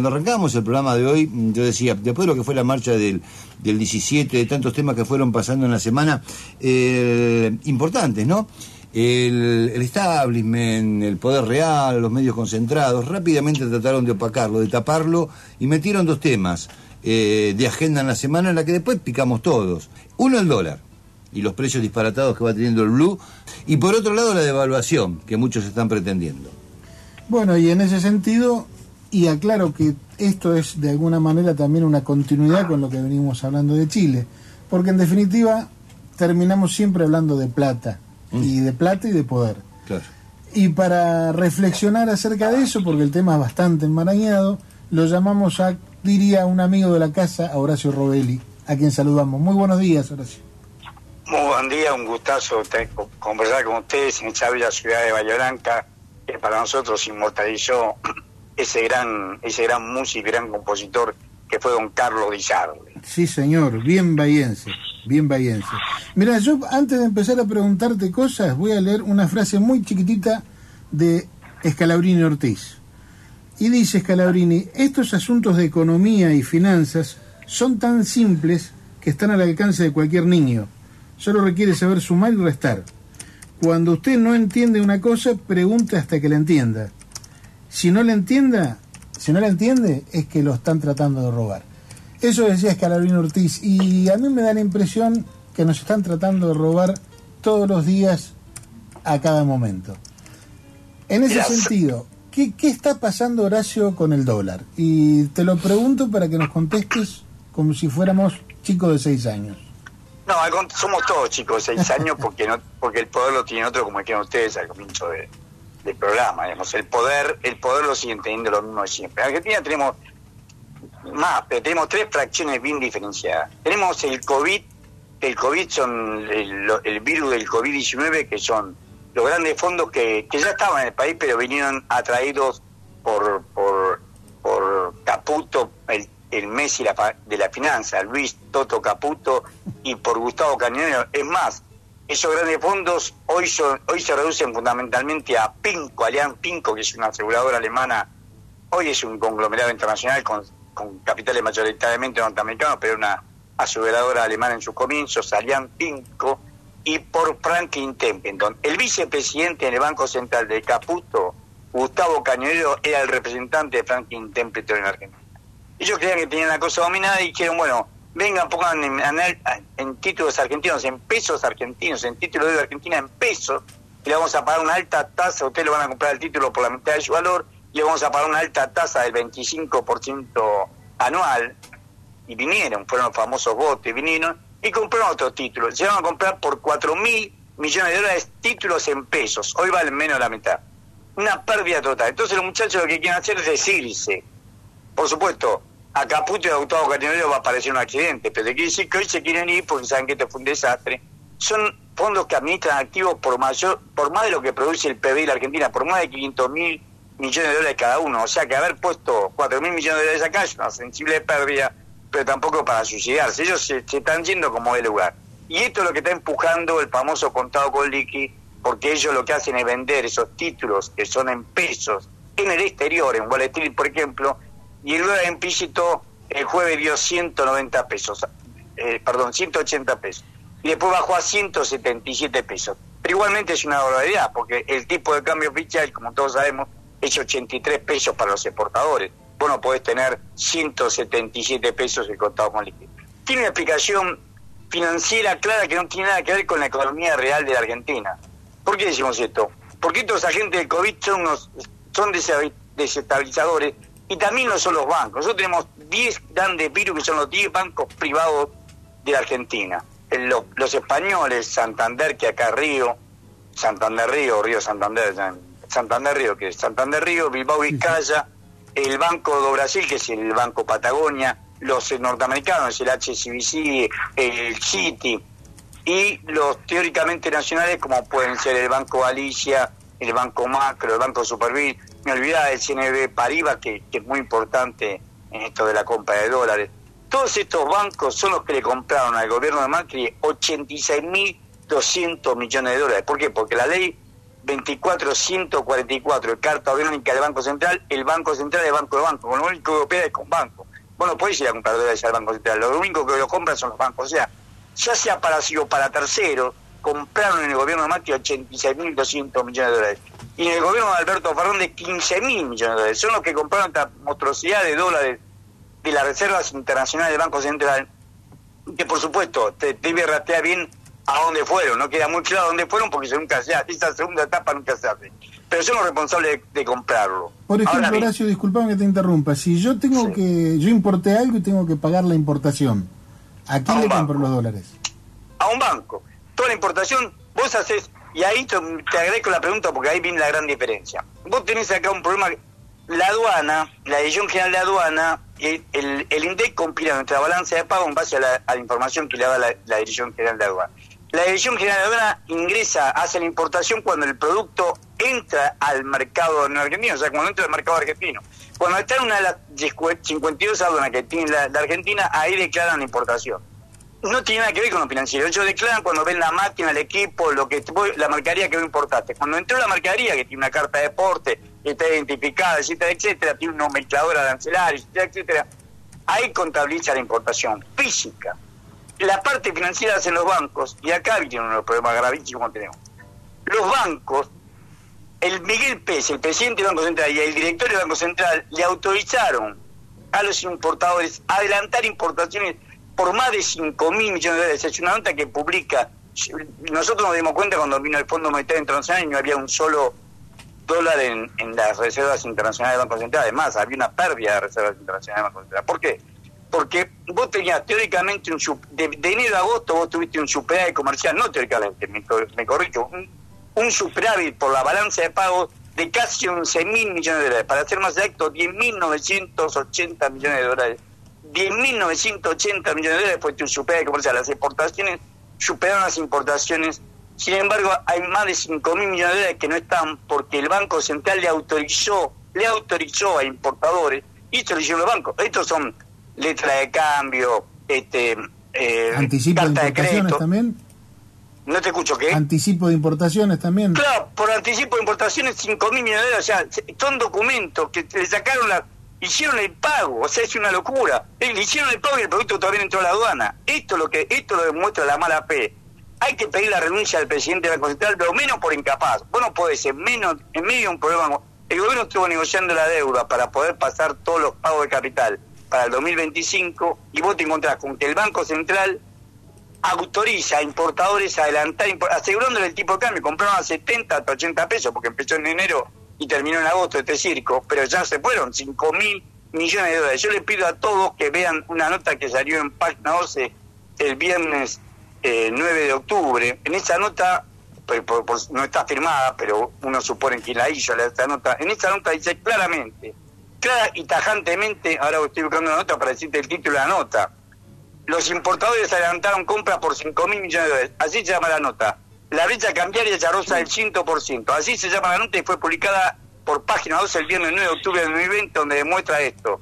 cuando arrancábamos el programa de hoy, mm, yo decía, después de lo que fue la marcha del, del 17, de tantos temas que fueron pasando en la semana, eh, importantes, ¿no? El, el, establishment, el poder real, los medios concentrados, rápidamente trataron de opacarlo, de taparlo y metieron dos temas eh, de agenda en la semana en la que después picamos todos. Uno, el dólar y los precios disparatados que va teniendo el blue, y por otro lado la devaluación que muchos están pretendiendo. Bueno, y en ese sentido, y aclaro que esto es de alguna manera también una continuidad con lo que venimos hablando de Chile, porque en definitiva terminamos siempre hablando de plata, mm. y de plata y de poder. Claro. Y para reflexionar acerca de eso, porque el tema es bastante enmarañado, lo llamamos a, diría un amigo de la casa, a Horacio Robelli, a quien saludamos. Muy buenos días, Horacio. Muy buen día, un gustazo conversar con ustedes en esta bella ciudad de Valle Blanca, que para nosotros inmortalizó ese gran, ese gran músico gran compositor que fue don Carlos Di Sí, señor, bien bahiense, bien bahiense. Mira, yo antes de empezar a preguntarte cosas, voy a leer una frase muy chiquitita de Scalabrini Ortiz. Y dice Scalabrini, estos asuntos de economía y finanzas son tan simples que están al alcance de cualquier niño solo requiere saber sumar y restar. Cuando usted no entiende una cosa, pregunte hasta que la entienda. Si no la entienda, si no la entiende, es que lo están tratando de robar. Eso decía Escalabrín Ortiz, y a mí me da la impresión que nos están tratando de robar todos los días a cada momento. En ese sentido, ¿qué, ¿qué está pasando, Horacio, con el dólar? Y te lo pregunto para que nos contestes como si fuéramos chicos de seis años. No, somos todos chicos de seis años porque no, porque el poder lo tiene otro como dijeron ustedes al comienzo de, del programa. Digamos. El poder el poder lo siguen teniendo lo mismo de siempre. En Argentina tenemos más, pero tenemos tres fracciones bien diferenciadas. Tenemos el COVID, el COVID son el, virus del COVID-19, que son los grandes fondos que, ya estaban en el país, pero vinieron atraídos por, por, por Caputo, el el Messi de la finanza, Luis Toto Caputo y por Gustavo Cañonero. Es más, esos grandes fondos hoy, son, hoy se reducen fundamentalmente a Pinco, Allianz Pinco, que es una aseguradora alemana, hoy es un conglomerado internacional con, capitales mayoritariamente norteamericanos, pero una aseguradora alemana en sus comienzos, Allianz Pinco, y por Franklin Templeton. El vicepresidente en el Banco Central de Caputo, Gustavo Cañonero, era el representante de Franklin Templeton en Argentina. Ellos creían que tenían la cosa dominada y dijeron, bueno, vengan, pongan en, títulos argentinos, en pesos argentinos, en títulos de Argentina en pesos, y le vamos a pagar una alta tasa, ustedes le van a comprar el título por la mitad de su valor, y le vamos a pagar una alta tasa del 25% anual, y vinieron, fueron los famosos botes, vinieron, y compraron otro título. Se van a comprar por 4 mil millones de dólares títulos en pesos, hoy valen menos de la mitad. Una pérdida total. Entonces los muchachos lo que quieren hacer es decirse, por supuesto, a Caputo y a Gustavo Cañonero va a parecer un accidente, pero quiere decir que hoy se quieren ir porque saben que esto fue un desastre. Son fondos que administran activos por mayor, por más de lo que produce el PBI de la Argentina, por más de 500 mil millones de dólares cada uno. O sea que haber puesto 4 mil millones de dólares acá es una sensible pérdida, pero tampoco para suicidarse. Ellos se, están yendo como de lugar. Y esto es lo que está empujando el famoso contado con liqui, porque ellos lo que hacen es vender esos títulos que son en pesos en el exterior, en Wall por ejemplo, y el dólar implícito el jueves dio 190 pesos, eh, perdón, 180 pesos, y después bajó a 177 pesos. Pero igualmente es una barbaridad, porque el tipo de cambio oficial, como todos sabemos, es 83 pesos para los exportadores. Vos no podés tener 177 pesos el contado con liquidez. Tiene una explicación financiera clara que no tiene nada que ver con la economía real de la Argentina. ¿Por qué decimos esto? Porque estos agentes del COVID son, unos, son desestabilizadores y también no son los bancos. Nosotros tenemos 10 grandes virus que son los 10 bancos privados de la Argentina. Los, los, españoles, Santander, que acá Río, Santander Río, Río Santander, Santander Río, que es Santander Río, Bilbao Vizcaya, el Banco de Brasil, que es el Banco Patagonia, los norteamericanos, el HCBC, el Citi, y los teóricamente nacionales, como pueden ser el Banco Galicia, el Banco Macro, el Banco Supervit, me olvidaba del CNB Paribas, que, es muy importante en esto de la compra de dólares. Todos estos bancos son los que le compraron al gobierno de Macri 86.200 millones de dólares. ¿Por qué? Porque la ley 24144, Carta Orgánica del Banco Central, el Banco Central es Banco de Banco, con lo único que opera es con banco. Bueno, podéis ir a comprar dólares al Banco Central, lo único que lo compran son los bancos. O sea, ya sea para sí o para terceros, compraron en el gobierno de Mati 86.200 millones de dólares. Y en el gobierno de Alberto Fernández 15.000 millones de dólares. Son los que compraron esta monstruosidad de dólares de las reservas internacionales del Banco Central, que por supuesto te debe ratear bien a dónde fueron. No queda muy claro dónde fueron porque nunca se hace. Esa segunda etapa nunca se hace. Pero son los responsables de, comprarlo. Por ejemplo, Horacio, disculpame que te interrumpa. Si yo tengo que, yo importé algo y tengo que pagar la importación, ¿a quién le compro los dólares? A un banco. Toda la importación, vos haces, y ahí te, te agradezco la pregunta porque ahí viene la gran diferencia. Vos tenés acá un problema, la aduana, la Dirección General de Aduana, el, el, INDEC compila nuestra balanza de pago en base a la, información que le da la, la Dirección General de Aduana. La Dirección General de Aduana ingresa, hace la importación cuando el producto entra al mercado no argentino, o sea, cuando entra al mercado argentino. Cuando está en una de las 52 aduanas que tiene la, Argentina, ahí declaran la importación. No tiene nada que ver con lo financiero. Ellos declaran cuando ven la máquina, el equipo, lo que la mercadería que vos importaste. Cuando entró la mercadería, que tiene una carta de deporte, que está identificada, etcétera, etcétera, tiene una mezcladora de arancelarios, etcétera, etcétera, ahí contabiliza la importación física la parte financiera hacen los bancos, y acá viene uno de los problemas gravísimos que tenemos. Los bancos, el Miguel Pérez, el presidente del Banco Central y el directorio del Banco Central le autorizaron a los importadores adelantar importaciones por más de 5 mil millones de dólares. Es una nota que publica. Nosotros nos dimos cuenta cuando vino el Fondo Monetario Internacional y no había un solo dólar en, las reservas internacionales del Banco Central. Además, había una pérdida de reservas internacionales del Banco Central. ¿Por qué? porque vos tenías teóricamente un de, enero a agosto vos tuviste un superávit comercial, no teóricamente, me, me corrijo, un, superávit por la balanza de pagos de casi 11 mil millones de dólares, para ser más exacto, 10.980 millones de dólares. 10.980 millones de dólares fue tu superávit comercial, las exportaciones superaron las importaciones, sin embargo hay más de 5 mil millones de dólares que no están porque el Banco Central le autorizó, le autorizó a importadores, y esto lo hicieron los bancos, estos son letra de cambio, este, eh, ¿Anticipo de importaciones también? No te escucho, ¿qué? ¿Anticipo de importaciones también? Claro, por anticipo de importaciones 5 mil millones de dólares, o sea, son documentos que le sacaron la... Hicieron el pago, o sea, es una locura. Eh, le hicieron el pago y el producto todavía entró a la aduana. Esto es lo que esto lo demuestra la mala fe. Hay que pedir la renuncia del presidente de la Central, pero menos por incapaz. Vos no podés, en, menos, en medio de un problema... El gobierno estuvo negociando la deuda para poder pasar todos los pagos de capital para el 2025 y vos te encontrás con que el Banco Central autoriza a importadores a adelantar, asegurándole el tipo de cambio, compraron a 70 hasta 80 pesos, porque empezó en enero y terminó en agosto este circo, pero ya se fueron 5 mil millones de dólares. Yo les pido a todos que vean una nota que salió en página 12 el viernes 9 eh, de octubre. En esa nota, no está firmada, pero uno supone que la hizo esa nota, en esa nota dice claramente clara y tajantemente, ahora estoy buscando una nota para decirte el título de la nota, los importadores adelantaron compras por 5 mil millones de dólares. Así se llama la nota. La brecha cambiaria ya rosa del 100%. Así se llama la nota y fue publicada por página 12 el viernes 9 de octubre de 2020, donde demuestra esto.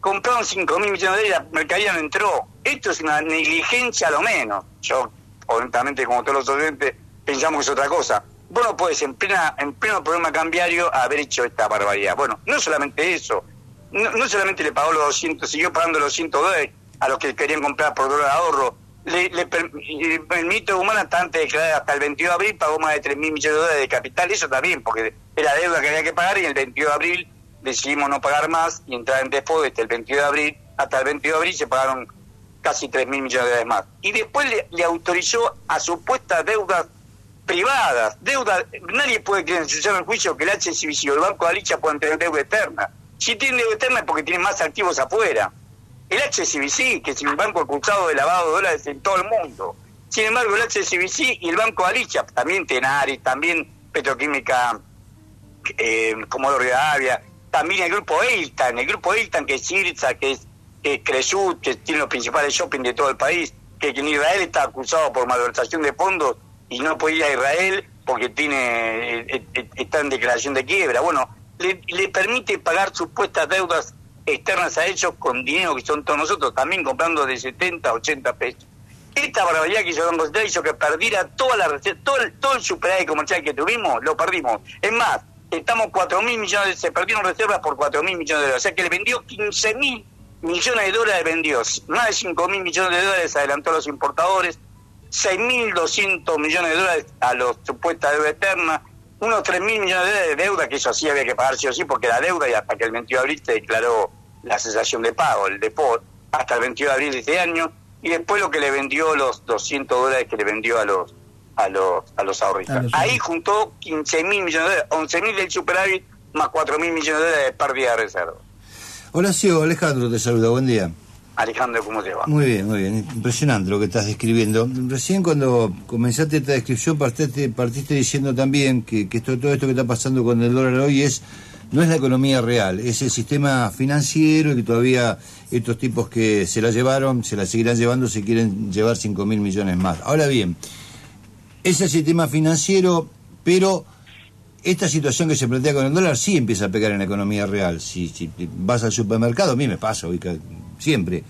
Compraron 5 mil millones de dólares, la mercadería no entró. Esto es una negligencia a lo menos. Yo, honestamente, como todos los oyentes, pensamos que es otra cosa vos no puedes en plena en pleno problema cambiario haber hecho esta barbaridad. Bueno, no solamente eso, no, solamente le pagó los 200, siguió pagando los 100 dólares a los que querían comprar por dólar ahorro. Le, le, el mito humano hasta antes de declarar hasta el 22 de abril pagó más de 3 mil millones de dólares de capital, eso también, porque era deuda que había que pagar y el 22 de abril decidimos no pagar más y entrar en default desde el 22 de abril hasta el 22 de abril se pagaron casi 3 mil millones de dólares más. Y después le, autorizó a supuestas deudas privadas, deuda, nadie puede creer en el juicio que el HSBC o el Banco de Alicia puedan tener deuda eterna. Si tienen deuda eterna es porque tienen más activos afuera. El HSBC, que es un banco acusado de lavado de dólares en todo el mundo. Sin embargo, el HSBC y el Banco de Alicia, también Tenaris, también Petroquímica eh, Comodoro Avia, también el grupo Eiltan, el grupo Eiltan que es Sirza, que es, que Cresut, que tiene los principales shopping de todo el país, que en Israel está acusado por malversación de fondos y no puede ir a Israel porque tiene eh, eh, está en declaración de quiebra. Bueno, le, permite pagar supuestas deudas externas a ellos con dinero que son todos nosotros, también comprando de 70 a 80 pesos. Esta barbaridad que hizo Don José hizo que perdiera toda la todo el, todo el superávit comercial que tuvimos, lo perdimos. Es más, estamos 4 mil millones, se perdieron reservas por 4 mil millones de dólares. O sea que le vendió 15 mil millones de dólares, vendió más de 5 mil millones de dólares, adelantó a los importadores, 6.200 millones de dólares a los supuestas deuda eterna, unos 3.000 millones de deuda, que eso sí había que pagar sí o sí, porque la deuda, y hasta que el 22 de abril se declaró la cesación de pago, el default, hasta el 22 de abril de este año, y después lo que le vendió los 200 dólares que le vendió a los a los a los ahorristas. Ahí juntó 15 mil millones de dólares, 11 mil del superávit más 4 mil millones de dólares de pérdida de reserva. Hola, Ciego, Alejandro te saluda, buen día. Alejandro, ¿cómo te va? Muy bien, muy bien. Impresionante lo que estás describiendo. Recién cuando comenzaste esta descripción partiste, partiste diciendo también que, esto, todo esto que está pasando con el dólar hoy es no es la economía real, es el sistema financiero y que todavía estos tipos que se la llevaron, se la seguirán llevando, se quieren llevar 5 mil millones más. Ahora bien, es el sistema financiero, pero esta situación que se plantea con el dólar sí empieza a pegar en la economía real. Si, si vas al supermercado, a mí me pasa, siempre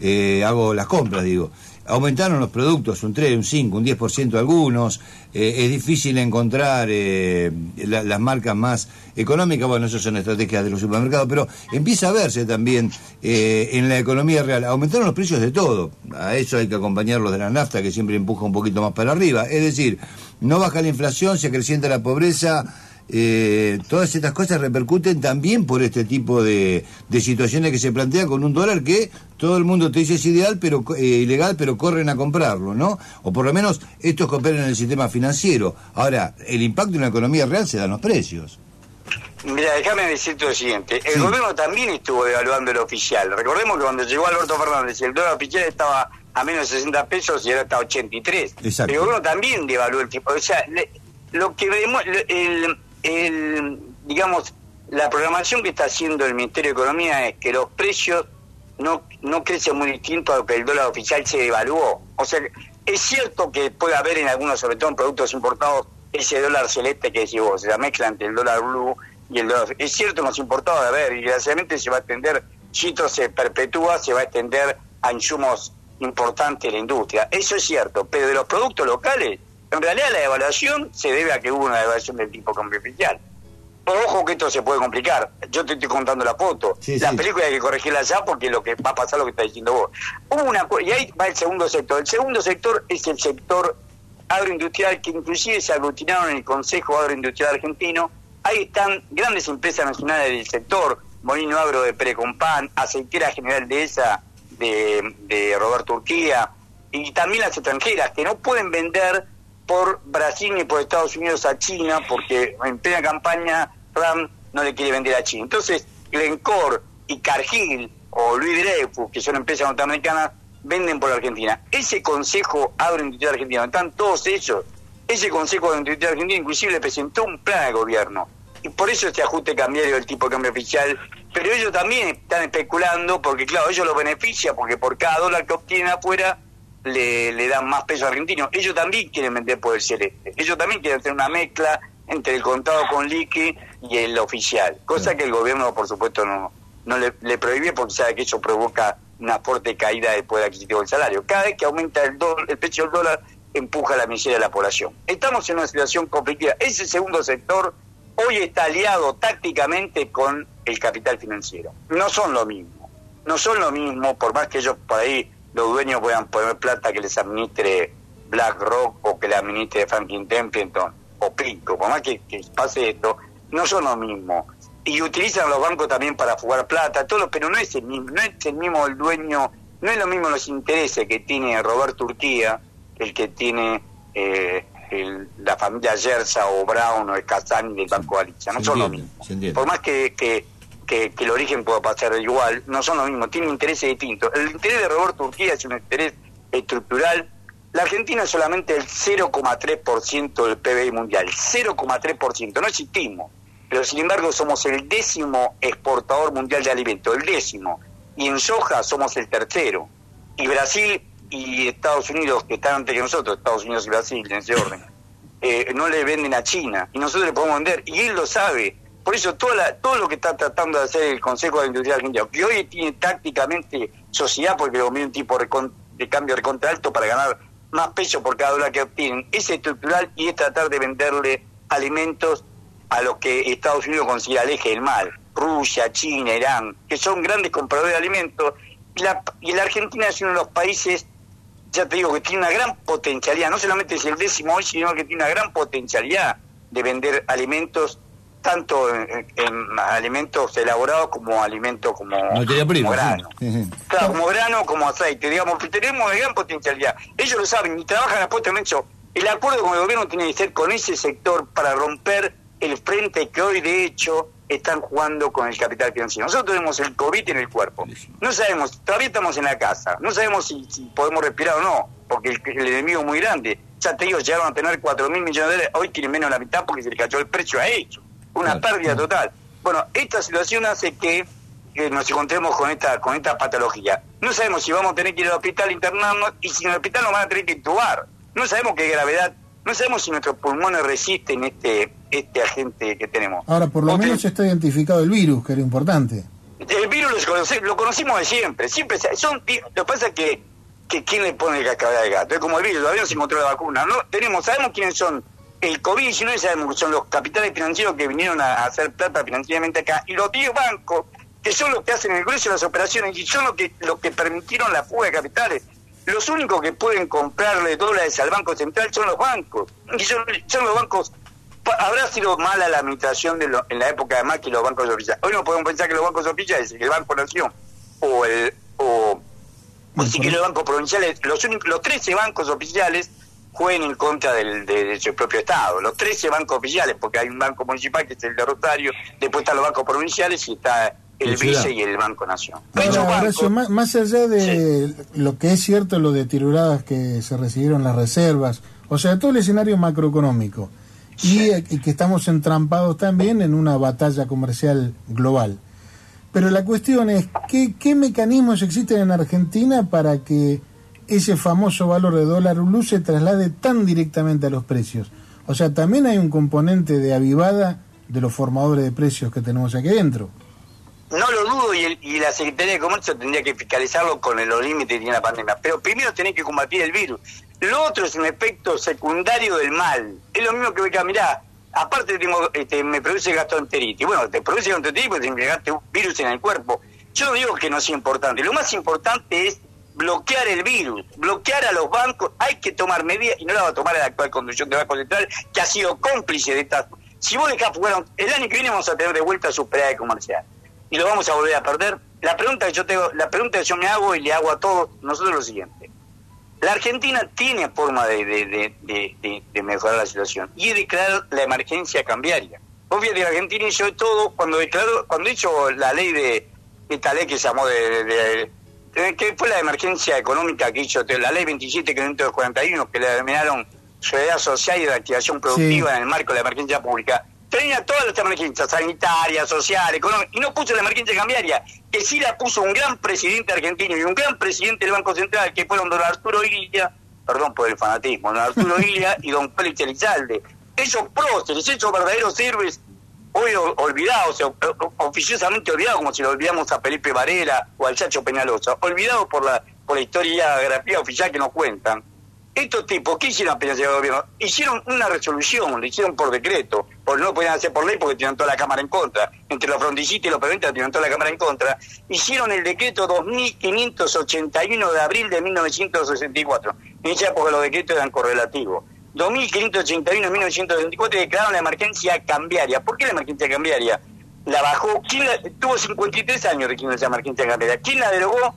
eh, hago las compras, digo. Aumentaron los productos un 3, un 5, un 10% algunos, eh, es difícil encontrar eh, las marcas más económicas, bueno, eso son estrategias de los supermercados, pero empieza a verse también eh, en la economía real, aumentaron los precios de todo, a eso hay que acompañarlos de la nafta que siempre empuja un poquito más para arriba, es decir, no baja la inflación, se acrecienta la pobreza, eh, todas estas cosas repercuten también por este tipo de, situaciones que se plantean con un dólar que todo el mundo te dice es ideal, pero eh, ilegal, pero corren a comprarlo, ¿no? O por lo menos estos que operan en el sistema financiero. Ahora, el impacto en la economía real se dan los precios. Mira, déjame decirte lo siguiente. El gobierno también estuvo devaluando el oficial. Recordemos que cuando llegó Alberto Fernández el dólar oficial estaba a menos de 60 pesos y ahora está a 83. Exacto. El gobierno también devaluó el tipo. O sea, lo que vemos, el, el, digamos, la programación que está haciendo el Ministerio de Economía es que los precios no, no crecen muy distinto a lo que el dólar oficial se evaluó. O sea, es cierto que puede haber en algunos, sobre todo en productos importados, ese dólar celeste que decís vos, la mezcla entre el dólar blue y el dólar... Es cierto que los importados, a ver, y desgraciadamente se va a extender, si esto se perpetúa, se va a extender a insumos importantes de la industria. Eso es cierto, pero de los productos locales en realidad la evaluación se debe a que hubo una evaluación del tipo cambio oficial. Ojo que esto se puede complicar. Yo te estoy contando la foto. la película hay que corregirla ya porque lo que va a pasar lo que está diciendo vos. Hubo una y ahí va el segundo sector. El segundo sector es el sector agroindustrial que inclusive se aglutinaron en el Consejo Agroindustrial Argentino. Ahí están grandes empresas nacionales del sector, Molino Agro de Precompan, Aceitera General de esa de, de Roberto Urquía, y también las extranjeras que no pueden vender por Brasil ni por Estados Unidos a China, porque en plena campaña Ram no le quiere vender a China. Entonces, Glencore y Cargill o Luis Dreyfus, que son empresas norteamericanas, venden por Argentina. Ese Consejo Agroindustrial Argentino, están todos ellos. Ese Consejo Agroindustrial Argentino inclusive presentó un plan de gobierno. Y por eso este ajuste cambiario del tipo de cambio oficial. Pero ellos también están especulando, porque claro, ellos lo beneficia, porque por cada dólar que obtienen afuera, le, le dan más peso argentino. Ellos también quieren vender por el celeste. Ellos también quieren hacer una mezcla entre el contado con liqui y el oficial. Cosa que el gobierno, por supuesto, no, no le, le prohíbe porque sabe que eso provoca una fuerte caída del poder adquisitivo del salario. Cada vez que aumenta el, el precio del dólar, empuja la miseria de la población. Estamos en una situación conflictiva. Ese segundo sector hoy está aliado tácticamente con el capital financiero. No son lo mismo. No son lo mismo, por más que ellos por ahí los dueños puedan poner plata que les administre BlackRock o que le administre Franklin Templeton o Pico, por más que, pase esto, no son lo mismo. Y utilizan los bancos también para jugar plata, todo, pero no es el mismo, no es el mismo el dueño, no es lo mismo los intereses que tiene Robert Turquía, el que tiene eh, la familia Gersa o Brown o el Kazan del Banco Galicia, no son lo mismo. Por más que, que que, el origen pueda pasar igual, no son lo mismo, tienen intereses distintos. El interés de Roberto Turquía es un interés estructural. La Argentina es solamente el 0,3% del PBI mundial, 0,3%, no existimos, pero sin embargo somos el décimo exportador mundial de alimentos, el décimo, y en soja somos el tercero. Y Brasil y Estados Unidos, que están antes que nosotros, Estados Unidos y Brasil, en ese orden, eh, no le venden a China, y nosotros le podemos vender, y él lo sabe, por eso toda todo lo que está tratando de hacer el Consejo de Industria Argentina, que hoy tiene tácticamente sociedad, porque lo un tipo de cambio recontra alto para ganar más peso por cada dólar que obtienen. Es estructural y es tratar de venderle alimentos a los que Estados Unidos considera el del mal. Rusia, China, Irán, que son grandes compradores de alimentos. Y la, y la Argentina es uno de los países, ya te digo, que tiene una gran potencialidad. No solamente es el décimo hoy, sino que tiene una gran potencialidad de vender alimentos tanto en, en alimentos elaborados como alimentos como, como grano. sí. Claro, como grano, como aceite, digamos, que tenemos de gran potencialidad. Ellos lo saben y trabajan a puesto en hecho. El acuerdo con el gobierno tiene que ser con ese sector para romper el frente que hoy, de hecho, están jugando con el capital financiero. Nosotros tenemos el COVID en el cuerpo. No sabemos, todavía estamos en la casa. No sabemos si, si podemos respirar o no, porque el, el enemigo es muy grande. Ya te digo, llegaron a tener 4 mil millones de dólares, hoy tienen menos de la mitad porque se le cayó el precio a ellos. Una Claro. pérdida total. Bueno, esta situación hace que, que nos encontremos con esta con esta patología. No sabemos si vamos a tener que ir al hospital internarnos y si en el hospital nos van a tener que intubar. No sabemos qué gravedad, no sabemos si nuestros pulmones resisten este este agente que tenemos. Ahora, por lo menos está identificado el virus, que era importante. El virus lo, conoce- lo conocimos de siempre. Siempre se- son Lo que pasa es que, que quién le pone el cascabel al gato. Es como el virus, todavía no se encontró la vacuna. No tenemos, sabemos quiénes son. El COVID-19 sabemos que son los capitales financieros que vinieron a, hacer plata financieramente acá. Y los 10 bancos, que son los que hacen el grueso de las operaciones y son los que, los que permitieron la fuga de capitales. Los únicos que pueden comprarle dólares al Banco Central son los bancos. Y son, son los bancos Habrá sido mala la administración de lo- en la época de Macri los bancos oficiales. Hoy no podemos pensar que los bancos oficiales, el Banco Nación o el o, o si quiere los bancos provinciales, los únicos, los 13 bancos oficiales jueguen en contra del, de, de su propio Estado. Los 13 bancos oficiales, porque hay un banco municipal que es el de Rosario, después están los bancos provinciales y está el vice y el Banco Nación. Ahora, Horacio, más, más allá de lo que es cierto, lo deterioradas que se recibieron las reservas, o sea, todo el escenario macroeconómico, y, eh, y que estamos entrampados también en una batalla comercial global. Pero la cuestión es, ¿qué, ¿qué mecanismos existen en Argentina para que ese famoso valor de dólar blue se traslade tan directamente a los precios? O sea, también hay un componente de avivada de los formadores de precios que tenemos aquí adentro. No lo dudo y, el- y la Secretaría de Comercio tendría que fiscalizarlo con los límites que tiene la pandemia. Pero primero tiene que combatir el virus. Lo otro es un efecto secundario del mal. Es lo mismo que voy a mirar. Aparte tengo, este, me produce gastroenteritis. Bueno, te produce gastroenteritis porque te un virus en el cuerpo. Yo digo que no sea importante. Lo más importante es bloquear el virus, bloquear a los bancos. Hay que tomar medidas y no la va a tomar la actual conducción del Banco Central que ha sido cómplice de estas. Si vos dejás fuera, el año que viene vamos a tener de vuelta superávit comercial y lo vamos a volver a perder. La pregunta que yo tengo, la pregunta que yo me hago y le hago a todos nosotros lo siguiente. La Argentina tiene forma de, de, de, mejorar la situación y es declarar la emergencia cambiaria. Fíjate, la Argentina hizo todo cuando declaró, cuando hizo la ley de, esta ley que se llamó de- que fue la emergencia económica que hizo, la ley 27.541, que le denominaron Seguridad Social y Reactivación Productiva Sí. en el marco de la emergencia pública, tenía todas las emergencias sanitarias, sociales, económicas, y no puso la emergencia cambiaria, que sí la puso un gran presidente argentino y un gran presidente del Banco Central, que fueron don Arturo Ilia, perdón por el fanatismo, don Arturo Ilia y don Félix Elizalde. Esos próceres, esos verdaderos héroes, hoy o- olvidados, o- o- oficiosamente olvidados, como si lo olvidamos a Felipe Varela o al Chacho Peñalosa, olvidados por la, por la historiografía oficial que nos cuentan. Estos tipos, ¿qué hicieron apenas llegó gobierno? Hicieron una resolución, lo hicieron por decreto, porque no lo podían hacer por ley porque tenían toda la Cámara en contra. Entre los frondicistas y los peronistas tenían toda la Cámara en contra. Hicieron el decreto 2581 de abril de 1964. En esa época los decretos eran correlativos. 2581 de 1964 declararon la emergencia cambiaria. ¿Por qué la emergencia cambiaria? La bajó, ¿quién la- tuvo 53 años de esa emergencia cambiaria. ¿Quién la derogó?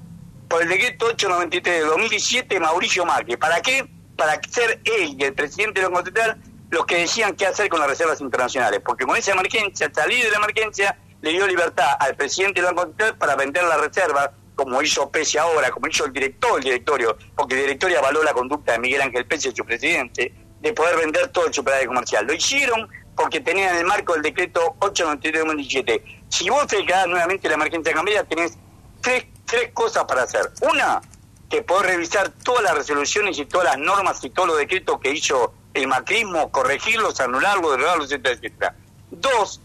por el decreto 893 de 2017 Mauricio Macri. ¿Para qué? Para ser él y el presidente del Banco Central los que decían qué hacer con las reservas internacionales. Porque con esa emergencia, al salir de la emergencia, le dio libertad al presidente del Banco Central para vender las reservas, como hizo Pese ahora, como hizo el director del directorio, porque el directorio avaló la conducta de Miguel Ángel Pese, su presidente, de poder vender todo el superávit comercial. Lo hicieron porque tenían en el marco del decreto 893 de 2017. Si vos te declarás nuevamente la emergencia cambiaria, tenés tres, tres cosas para hacer. Una, que podés revisar todas las resoluciones y todas las normas y todos los decretos que hizo el macrismo, corregirlos, anularlos, derogarlos, etcétera, etcétera. Dos,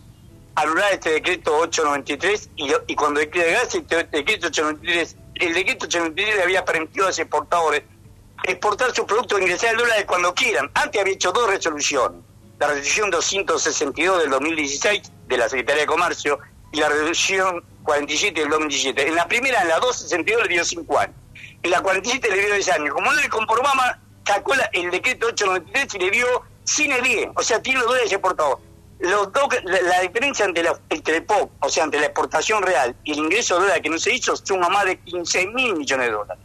anular este decreto 893 y, y cuando declarás este decreto 893 el decreto 83 le había permitido a los exportadores exportar sus productos e ingresar el dólar cuando quieran. Antes había hecho dos resoluciones. La resolución 262 del 2016 de la Secretaría de Comercio y la resolución 47 del 2017. En la primera, en la 262, le dio 5 años. En la 47 le dio 10 años. Como no le conformaba, sacó el decreto 893 y le dio sin el 10. O sea, tiene los dólares exportados. Los dos, la, diferencia entre, la, entre el POP, o sea, entre la exportación real y el ingreso de dólares que no se hizo, suma más de 15 mil millones de dólares.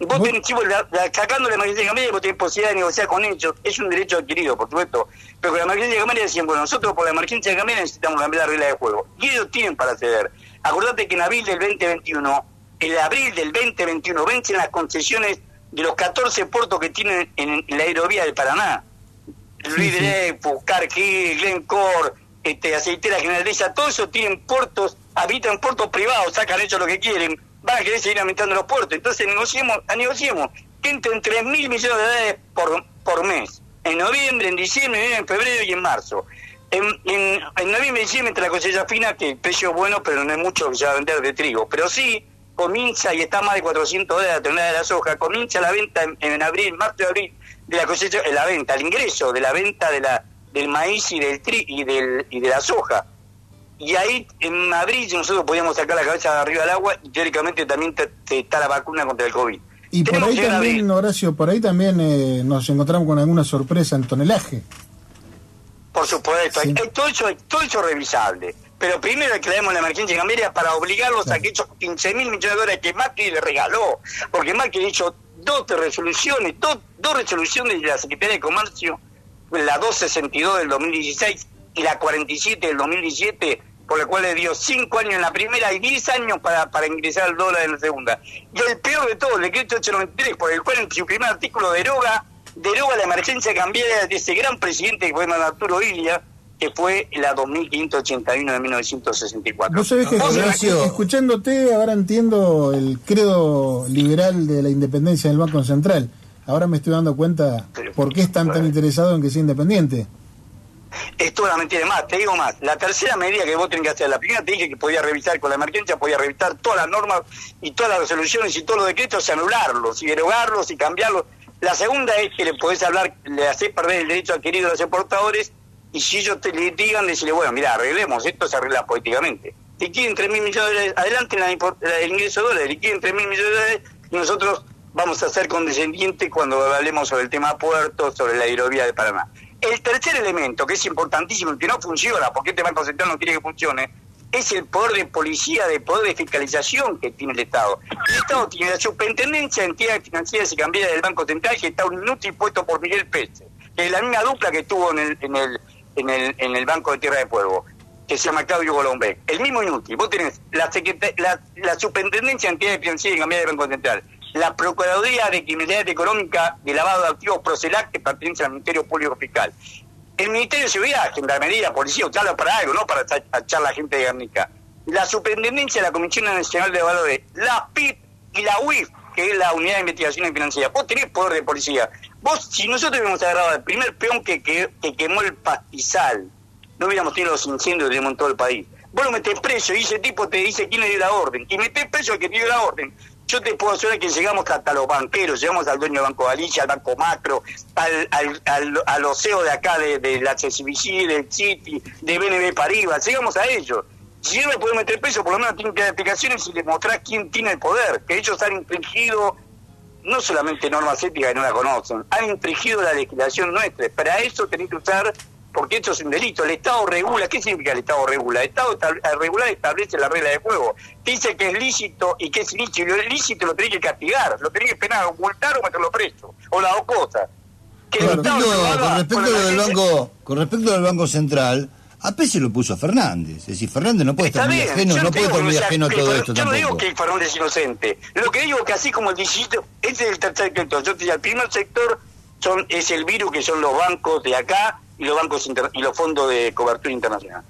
Vos tenés, chivo, la, la, sacando la emergencia de Camelia, vos tenés posibilidad de negociar con ellos. Es un derecho adquirido, por supuesto. Pero con la emergencia de Camelia decían, bueno, nosotros por la emergencia de Camelia necesitamos cambiar la regla de juego. Y ellos tienen para ceder. Acordate que en abril del 2021, en abril del 2021, vencen las concesiones de los 14 puertos que tienen en, la aerovía del Paraná. Luis sí, Dreyfus, Cargill, Glencore, este, Aceitera General de esa, todos esos tienen puertos, habitan puertos privados, sacan ellos lo que quieren van a querer seguir aumentando los puertos. Entonces negociemos, negociemos que entren 3 mil millones de dólares por, por mes. En noviembre, en diciembre, en febrero y en marzo. En, en, en noviembre y diciembre entre la cosecha fina, que el precio es bueno, pero no es mucho que se va a vender de trigo. Pero sí comienza y está más de 400 dólares la tonelada de la soja. Comienza la venta en, abril, marzo y abril, de la cosecha, la venta, el ingreso de la venta de la del maíz y del tri y del y de la soja y ahí en abril nosotros podíamos sacar la cabeza de arriba del agua y teóricamente también está la vacuna contra el COVID. Y por ahí también, Horacio, por ahí también eh, nos encontramos con alguna sorpresa en tonelaje. Por supuesto, hay, todo, eso, todo eso revisable. Pero primero hay que la emergencia cambiaria para obligarlos a que esos 15 mil millones de dólares que Macri le regaló, porque Macri hecho dos resoluciones, dos, dos resoluciones de la Secretaría de Comercio, la 262 del 2016 y la 47 del 2017, por la cual le dio 5 años en la primera y 10 años para, para ingresar al dólar en la segunda. Y el peor de todo, el decreto 893, por el cual en su primer artículo deroga, deroga la emergencia cambiaria de ese gran presidente que fue Arturo Ilia, que fue la 2581 de 1964. No sabés que escuchándote ahora entiendo el credo liberal de la independencia del Banco Central. Ahora me estoy dando cuenta por qué están tan interesados en que sea independiente es toda una mentira. Más, te digo más, la tercera medida que vos tenés que hacer, la primera te dije que podía revisar con la emergencia, podía revisar todas las normas y todas las resoluciones y todos los decretos y anularlos y derogarlos y cambiarlos. La segunda es que le podés hablar, le hacés perder el derecho adquirido a los exportadores y si ellos te litigan, decirle, bueno, mira, arreglemos, esto se arregla políticamente. Si quieren 3 mil millones de dólares, adelante el ingreso de dólares, si quieren 3 mil millones de dólares, nosotros vamos a ser condescendientes cuando hablemos sobre el tema puertos, sobre la aerovía de Paraná. El tercer elemento, que es importantísimo y que no funciona, porque este Banco Central no quiere que funcione, es el poder de policía, de poder de fiscalización que tiene el Estado. El Estado tiene la superintendencia de entidades financieras y cambiarias del Banco Central, que está un minuto impuesto por Miguel Pérez, que es la misma dupla que tuvo en el, en el, en el, en el Banco de Tierra de Pueblo, que se llama Claudio Golombek. El mismo inútil. Vos tenés la, la, la superintendencia de entidades financieras y cambiarias del Banco Central, la Procuraduría de Criminalidad Económica de Lavado de Activos Procelac, que pertenece al Ministerio Público Fiscal. El Ministerio de Seguridad, Gendarmería, Policía, usarlo para algo, no para echar la gente de Guernica. La Superintendencia de la Comisión Nacional de Valores, la PIP y la UIF, que es la Unidad de Investigación Financiera. Vos tenés poder de policía. Vos, si nosotros hubiéramos agarrado el primer peón que, que, quemó el pastizal, no hubiéramos tenido los incendios en todo el país. Vos lo metés preso y ese tipo te dice quién le dio la orden. Y metés preso al que dio la orden. Yo te puedo asegurar que llegamos hasta los banqueros, llegamos al dueño del Banco Galicia, al Banco Macro, al, al, al, al OCEO de acá, de, de la CCBC, del City, de BNB Paribas, llegamos a ellos. Si yo me puedo meter peso, por lo menos tienen que dar explicaciones y demostrar quién tiene el poder, que ellos han infringido no solamente normas éticas que no la conocen, han infringido la legislación nuestra. Para eso tenés que usar porque esto es un delito. El Estado regula. ¿Qué significa el Estado regula? El Estado regular establece la regla de juego. Dice que es lícito y que es ilícito. Y lo ilícito lo tiene que castigar, lo tiene que penar, ocultar o meterlo preso. O las dos cosas. con, respecto, del banco, con respecto al Banco Central, a se lo puso a Fernández. Es decir, Fernández no puede estar muy ajeno, no puede estar muy ajeno a todo esto. Yo no digo que Fernández es inocente. Lo que digo que así como el 17, ese es el tercer sector. Yo te digo, el primer sector son, es el virus que son los bancos de acá y los bancos y los fondos de cobertura internacional.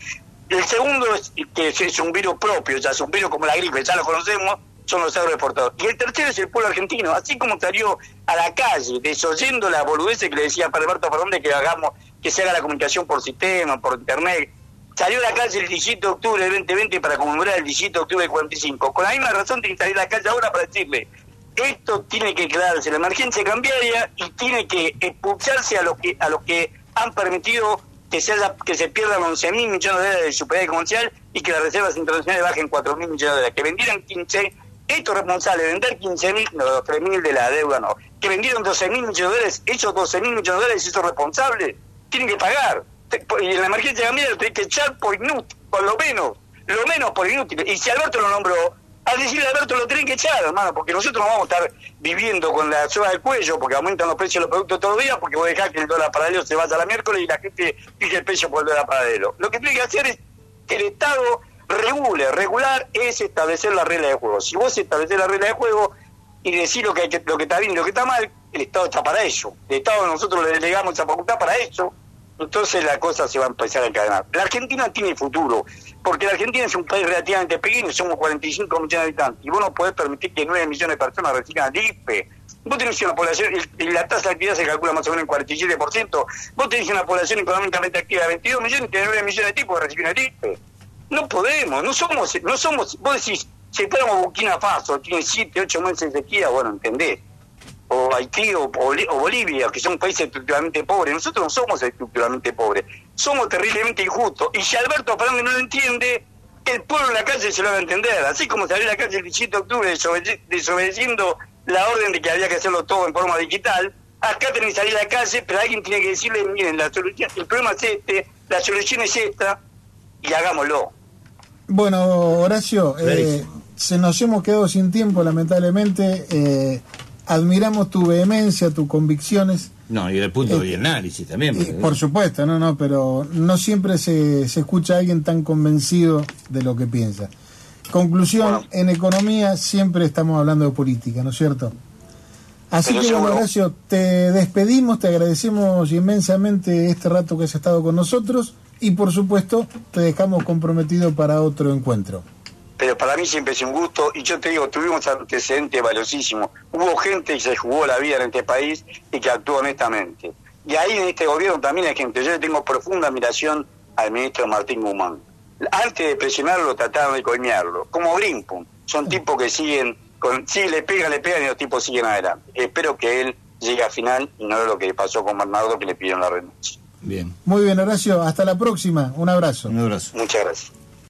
El segundo es que es un virus propio, ya es un virus como la gripe, ya lo conocemos, son los agroexportadores. Y el tercero es el pueblo argentino, así como salió a la calle, desoyendo la boludez que le decía Alberto Fernández que hagamos, que se haga la comunicación por sistema, por internet. salió a la calle el 17 de octubre del 2020 para conmemorar el 17 de octubre del 45. Con la misma razón tiene que salir a la calle ahora para decirle, esto tiene que quedarse la emergencia cambiaria y tiene que expulsarse a los que a los que han permitido que se haya, que se pierdan 11 mil millones de dólares de superávit comercial y que las reservas internacionales bajen 4 mil millones de dólares. Que vendieran 15, esto es responsable, vender 15 mil, no, los 3 mil de la deuda no. Que vendieron 12 mil millones de dólares, esos 12 mil millones de dólares, esos responsables, tienen que pagar. Y en la emergencia cambiaria tienen que echar por inútil, por lo menos, lo menos por inútil. Y si Alberto lo nombró, al decirle a Alberto lo tienen que echar, hermano, porque nosotros no vamos a estar viviendo con la soga del cuello, porque aumentan los precios de los productos todos los días, porque vos dejás que el dólar paralelo se vaya a la miércoles y la gente pide el precio por el dólar paralelo. Lo que tiene que hacer es que el Estado regule. Regular es establecer la regla de juego. Si vos estableces la regla de juego y decís lo que, hay lo que está bien y lo que está mal, el Estado está para eso. El Estado nosotros le delegamos esa facultad para eso entonces la cosa se va a empezar a encadenar. La Argentina tiene futuro, porque la Argentina es un país relativamente pequeño, somos 45 millones de habitantes, y vos no podés permitir que 9 millones de personas reciban IFE. Vos tenés una población, y la tasa de actividad se calcula más o menos en 47%, vos tenés una población económicamente activa de 22 millones y tenés 9 millones de tipos que reciben el IFE. No podemos, no somos, no somos, vos decís, si fuéramos Burkina Faso, tiene 7, 8 meses de sequía, bueno, entendés o Haití o, Bolivia, que son países estructuralmente pobres. Nosotros no somos estructuralmente pobres, somos terriblemente injustos. Y si Alberto Fernández no lo entiende, el pueblo en la calle se lo va a entender. Así como salió a la calle el 17 de octubre desobedeciendo la orden de que había que hacerlo todo en forma digital, acá tenés que salir a la calle, pero alguien tiene que decirle, miren, la solución, el problema es este, la solución es esta, y hagámoslo. Bueno, Horacio, eh, se nos hemos quedado sin tiempo, lamentablemente. Eh, admiramos tu vehemencia, tus convicciones. No, y el punto de eh, análisis también. por supuesto, no, no, pero no siempre se, se, escucha a alguien tan convencido de lo que piensa. Conclusión, en economía siempre estamos hablando de política, ¿no es cierto? Así que, bueno, Horacio, te despedimos, te agradecemos inmensamente este rato que has estado con nosotros y, por supuesto, te dejamos comprometido para otro encuentro pero para mí siempre es un gusto y yo te digo, tuvimos antecedentes valiosísimos. Hubo gente que se jugó la vida en este país y que actuó honestamente. Y ahí en este gobierno también hay gente. Yo le tengo profunda admiración al ministro Martín Guzmán. Antes de presionarlo trataron de coimearlo, como Greenpun. Son tipos que siguen, con, sí, le pegan, le pegan y los tipos siguen adelante. Espero que él llegue a final y no lo que pasó con Bernardo que le pidieron la renuncia. Bien. Muy bien, Horacio. Hasta la próxima. Un abrazo. Un abrazo. Muchas gracias.